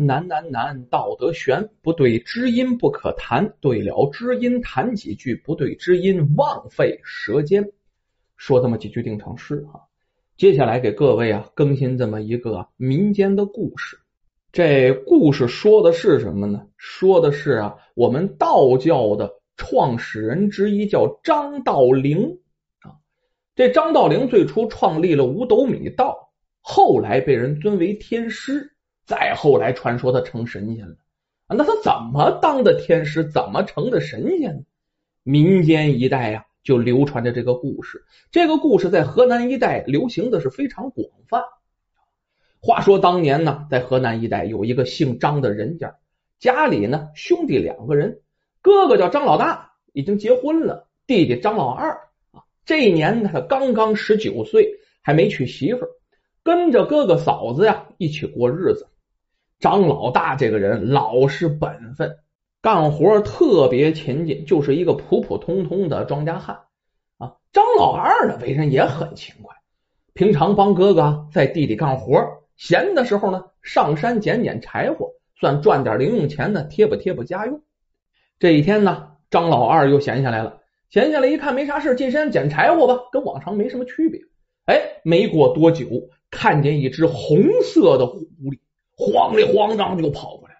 难难难，道德悬，不对知音不可谈，对了知音谈几句，不对知音枉费舌尖。说这么几句定场诗啊，接下来给各位啊更新这么一个民间的故事。这故事说的是什么呢？说的是啊，我们道教的创始人之一叫张道陵啊。这张道陵最初创立了五斗米道，后来被人尊为天师。再后来，传说他成神仙了！那他怎么当的天师？怎么成的神仙呢？民间一代呀，就流传着这个故事。这个故事在河南一带流行的是非常广泛。话说当年呢，在河南一带有一个姓张的人家，家里呢兄弟两个人，哥哥叫张老大，已经结婚了；弟弟张老二啊，这一年他刚刚十九岁，还没娶媳妇，跟着哥哥嫂子呀一起过日子。张老大这个人老实本分，干活特别勤勤，就是一个普普通通的庄稼汉啊。张老二呢，为人也很勤快，平常帮哥哥在地里干活，闲的时候呢，上山捡捡柴火，算赚点零用钱呢，贴补贴补家用。这一天呢，张老二又闲下来了，闲下来一看没啥事，进山捡柴火吧，跟往常没什么区别。哎，没过多久，看见一只红色的狐狸。慌里慌张就跑过来，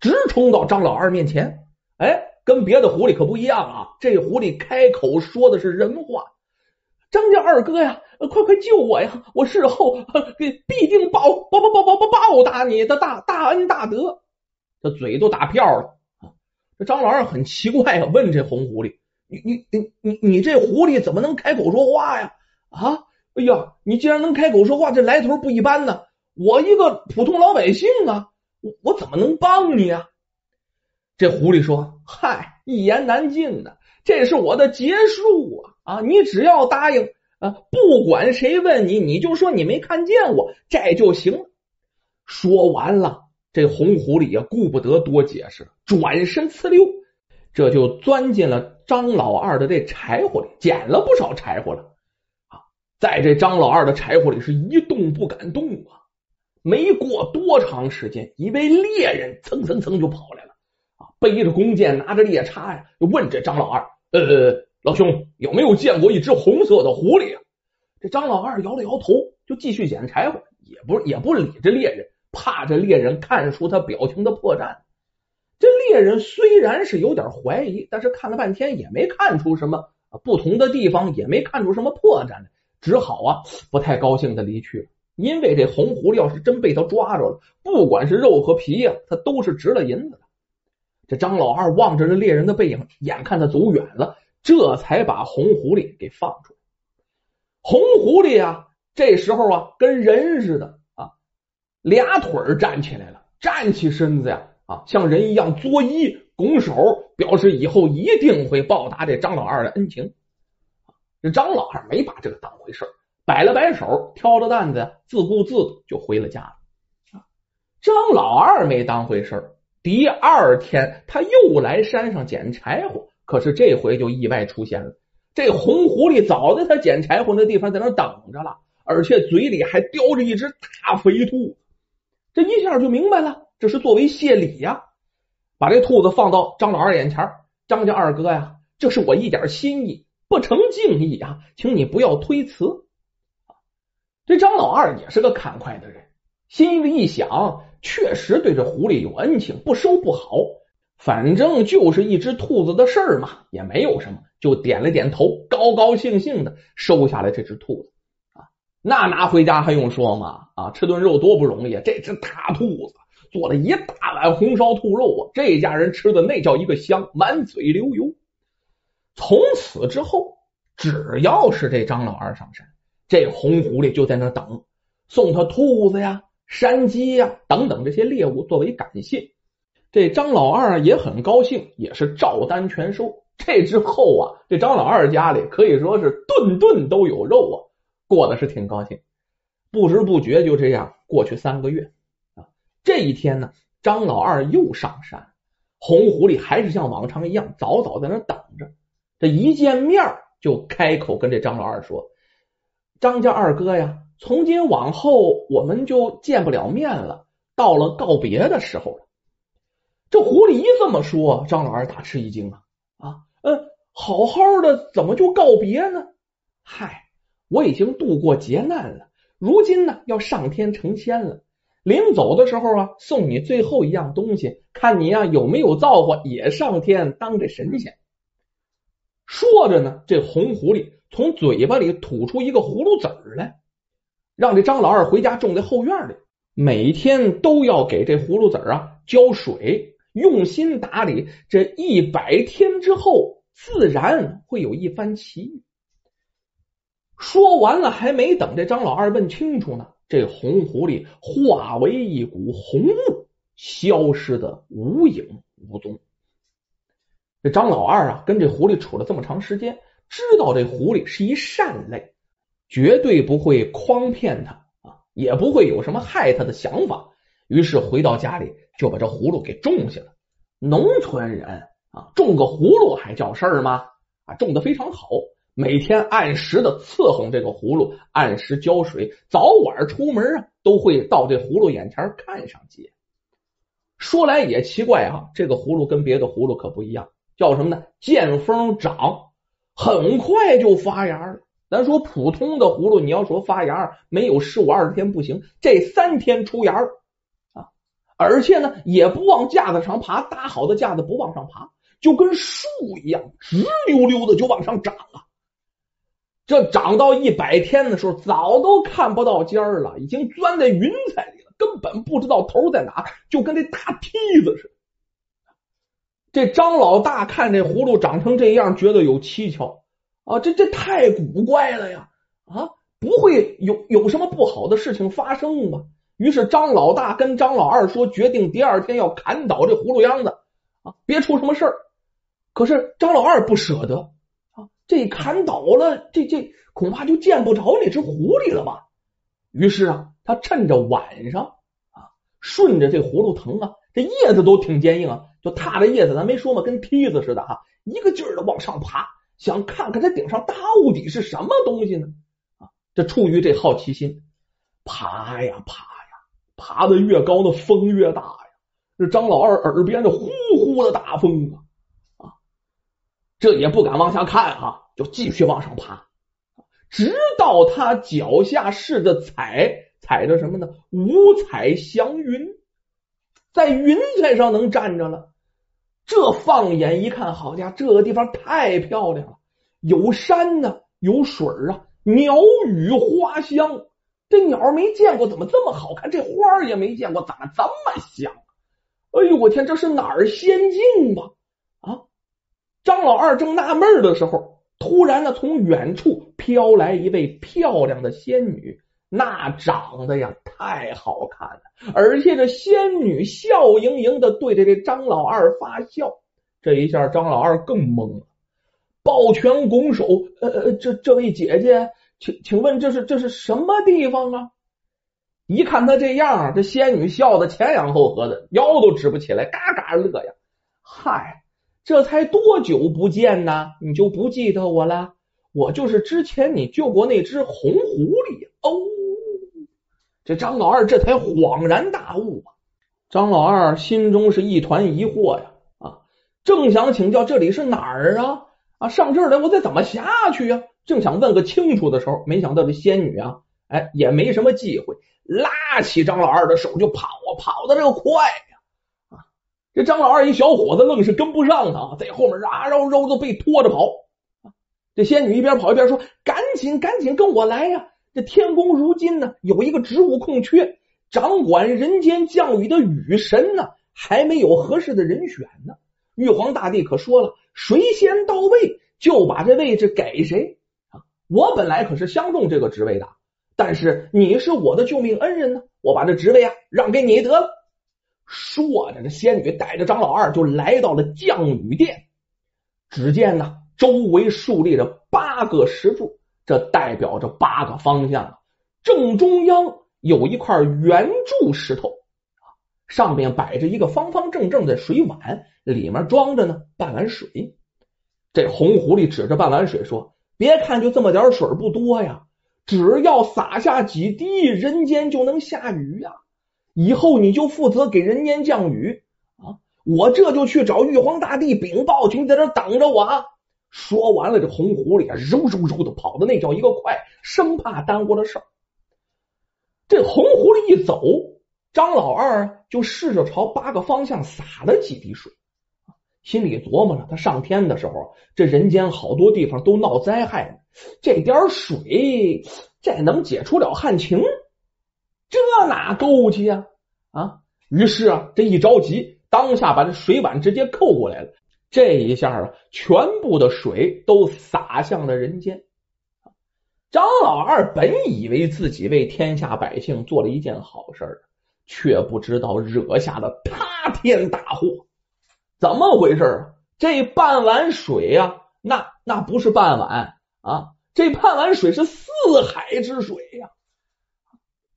直冲到张老二面前。哎，跟别的狐狸可不一样啊！这狐狸开口说的是人话：“张家二哥呀，快快救我呀！我事后给必定报报报报报报报答你的大大恩大德。”这嘴都打票了啊！这张老二很奇怪啊，问这红狐狸：“你你你你你这狐狸怎么能开口说话呀？啊！哎呀，你既然能开口说话，这来头不一般呢。”我一个普通老百姓啊，我我怎么能帮你啊？这狐狸说：“嗨，一言难尽呐，这是我的劫数啊！啊，你只要答应啊，不管谁问你，你就说你没看见我，这就行了。”说完了，这红狐狸也顾不得多解释，转身呲溜，这就钻进了张老二的这柴火里，捡了不少柴火了啊！在这张老二的柴火里是一动不敢动啊。没过多长时间，一位猎人蹭蹭蹭就跑来了啊，背着弓箭，拿着猎叉呀，就问这张老二：“呃，老兄有没有见过一只红色的狐狸啊？”这张老二摇了摇头，就继续捡柴火，也不也不理这猎人，怕这猎人看出他表情的破绽。这猎人虽然是有点怀疑，但是看了半天也没看出什么不同的地方，也没看出什么破绽来，只好啊不太高兴的离去了。因为这红狐狸要是真被他抓着了，不管是肉和皮呀，他都是值了银子的。这张老二望着这猎人的背影，眼看他走远了，这才把红狐狸给放出来。红狐狸啊，这时候啊，跟人似的啊，俩腿站起来了，站起身子呀，啊，像人一样作揖拱手，表示以后一定会报答这张老二的恩情。这张老二没把这个当回事儿。摆了摆手，挑着担子，自顾自就回了家了。张老二没当回事。第二天，他又来山上捡柴火，可是这回就意外出现了。这红狐狸早在他捡柴火那地方在那等着了，而且嘴里还叼着一只大肥兔。这一下就明白了，这是作为谢礼呀，把这兔子放到张老二眼前。张家二哥呀，这是我一点心意，不成敬意啊，请你不要推辞。这张老二也是个看快的人，心里一想，确实对这狐狸有恩情，不收不好。反正就是一只兔子的事儿嘛，也没有什么，就点了点头，高高兴兴的收下了这只兔子啊。那拿回家还用说吗？啊，吃顿肉多不容易，这只大兔子做了一大碗红烧兔肉啊，这家人吃的那叫一个香，满嘴流油。从此之后，只要是这张老二上山。这红狐狸就在那等，送他兔子呀、山鸡呀等等这些猎物作为感谢。这张老二也很高兴，也是照单全收。这之后啊，这张老二家里可以说是顿顿都有肉啊，过得是挺高兴。不知不觉就这样过去三个月啊。这一天呢，张老二又上山，红狐狸还是像往常一样早早在那等着。这一见面就开口跟这张老二说。张家二哥呀，从今往后我们就见不了面了。到了告别的时候了。这狐狸一这么说，张老二大吃一惊啊啊，嗯，好好的怎么就告别呢？嗨，我已经度过劫难了，如今呢要上天成仙了。临走的时候啊，送你最后一样东西，看你呀有没有造化，也上天当这神仙。说着呢，这红狐狸从嘴巴里吐出一个葫芦籽儿来，让这张老二回家种在后院里，每天都要给这葫芦籽儿啊浇水，用心打理。这一百天之后，自然会有一番奇遇。说完了，还没等这张老二问清楚呢。这红狐狸化为一股红雾，消失的无影无踪。这张老二啊，跟这狐狸处了这么长时间，知道这狐狸是一善类，绝对不会诓骗他啊，也不会有什么害他的想法。于是回到家里，就把这葫芦给种下了。农村人啊，种个葫芦还叫事儿吗？啊，种的非常好。每天按时的伺候这个葫芦，按时浇水，早晚出门啊都会到这葫芦眼前看上几眼。说来也奇怪啊，这个葫芦跟别的葫芦可不一样，叫什么呢？见风长，很快就发芽了。咱说普通的葫芦，你要说发芽，没有十五二十天不行，这三天出芽了啊！而且呢，也不往架子上爬，搭好的架子不往上爬，就跟树一样，直溜溜的就往上长了。这长到一百天的时候，早都看不到尖儿了，已经钻在云彩里了，根本不知道头在哪，就跟那大梯子似的。这张老大看这葫芦长成这样，觉得有蹊跷啊，这这太古怪了呀！啊，不会有有什么不好的事情发生吧？于是张老大跟张老二说，决定第二天要砍倒这葫芦秧子啊，别出什么事儿。可是张老二不舍得啊。这砍倒了，这这恐怕就见不着那只狐狸了吧？于是啊，他趁着晚上啊，顺着这葫芦藤啊，这叶子都挺坚硬啊，就踏着叶子，咱没说嘛，跟梯子似的哈，一个劲儿的往上爬，想看看这顶上到底是什么东西呢？啊，这出于这好奇心，爬呀爬呀，爬的越高，那风越大呀。这张老二耳边这呼呼的大风啊。这也不敢往下看哈，就继续往上爬，直到他脚下试着踩，踩着什么呢？五彩祥云，在云彩上能站着了。这放眼一看，好家伙，这个地方太漂亮了，有山呢，有水啊，鸟语花香。这鸟没见过，怎么这么好看？这花也没见过，怎么这么香？哎呦，我天，这是哪儿仙境吧？啊张老二正纳闷的时候，突然呢，从远处飘来一位漂亮的仙女，那长得呀太好看了，而且这仙女笑盈盈的对着这张老二发笑，这一下张老二更懵了，抱拳拱手：“呃呃，这这位姐姐，请请问这是这是什么地方啊？”一看他这样，这仙女笑的前仰后合的，腰都直不起来，嘎嘎乐呀，嗨。这才多久不见呢？你就不记得我了？我就是之前你救过那只红狐狸哦。这张老二这才恍然大悟啊！张老二心中是一团疑惑呀啊！正想请教这里是哪儿啊啊！上这儿来我再怎么下去呀？正想问个清楚的时候，没想到这仙女啊，哎，也没什么忌讳，拉起张老二的手就跑啊，跑的这个快呀！啊。这张老二一小伙子愣是跟不上他，在后面啊绕绕的被拖着跑。这仙女一边跑一边说：“赶紧赶紧跟我来呀！这天宫如今呢有一个职务空缺，掌管人间降雨的雨神呢还没有合适的人选呢。玉皇大帝可说了，谁先到位就把这位置给谁啊！我本来可是相中这个职位的，但是你是我的救命恩人呢，我把这职位啊让给你得了。”说着，这仙女带着张老二就来到了降雨殿。只见呢，周围竖立着八个石柱，这代表着八个方向。正中央有一块圆柱石头，上面摆着一个方方正正的水碗，里面装着呢半碗水。这红狐狸指着半碗水说：“别看就这么点水不多呀，只要洒下几滴，人间就能下雨呀。”以后你就负责给人间降雨啊！我这就去找玉皇大帝禀报去，你在这等着我。啊！说完了，这红狐狸啊，嗖嗖嗖的跑的那叫一个快，生怕耽误了事儿。这红狐狸一走，张老二就试着朝八个方向洒了几滴水，心里琢磨着：他上天的时候，这人间好多地方都闹灾害呢，这点水，这能解除了旱情？这哪够去呀？啊！于是啊，这一着急，当下把这水碗直接扣过来了。这一下啊，全部的水都洒向了人间。张老二本以为自己为天下百姓做了一件好事却不知道惹下了塌天大祸。怎么回事啊？这半碗水呀，那那不是半碗啊，这半碗水是四海之水呀。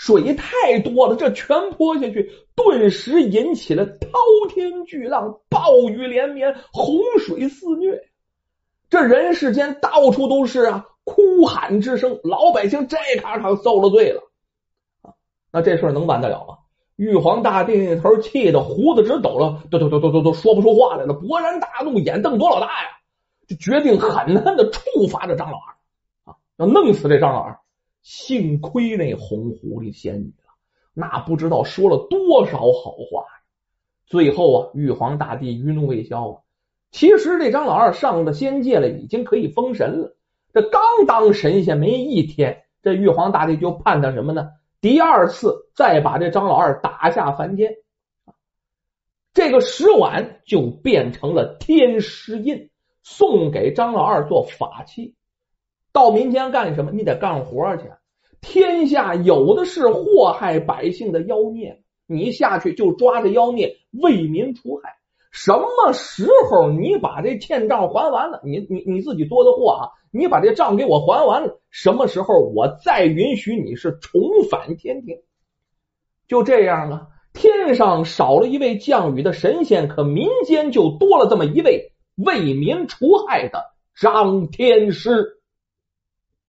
水太多了，这全泼下去，顿时引起了滔天巨浪，暴雨连绵，洪水肆虐。这人世间到处都是啊，哭喊之声，老百姓这卡场受了罪了啊！那这事能完得了吗？玉皇大帝那头气的胡子直抖了，都都都都都都说不出话来了，勃然大怒，眼瞪多老大呀！就决定狠狠的处罚这张老二啊，要弄死这张老二。幸亏那红狐狸仙女啊，那不知道说了多少好话呀！最后啊，玉皇大帝余怒未消啊。其实这张老二上了仙界了，已经可以封神了。这刚当神仙没一天，这玉皇大帝就判他什么呢？第二次再把这张老二打下凡间，这个石碗就变成了天师印，送给张老二做法器。到民间干什么？你得干活去。天下有的是祸害百姓的妖孽，你下去就抓着妖孽为民除害。什么时候你把这欠账还完了，你你你自己多的货啊，你把这账给我还完了，什么时候我再允许你是重返天庭？就这样啊，天上少了一位降雨的神仙，可民间就多了这么一位为民除害的张天师。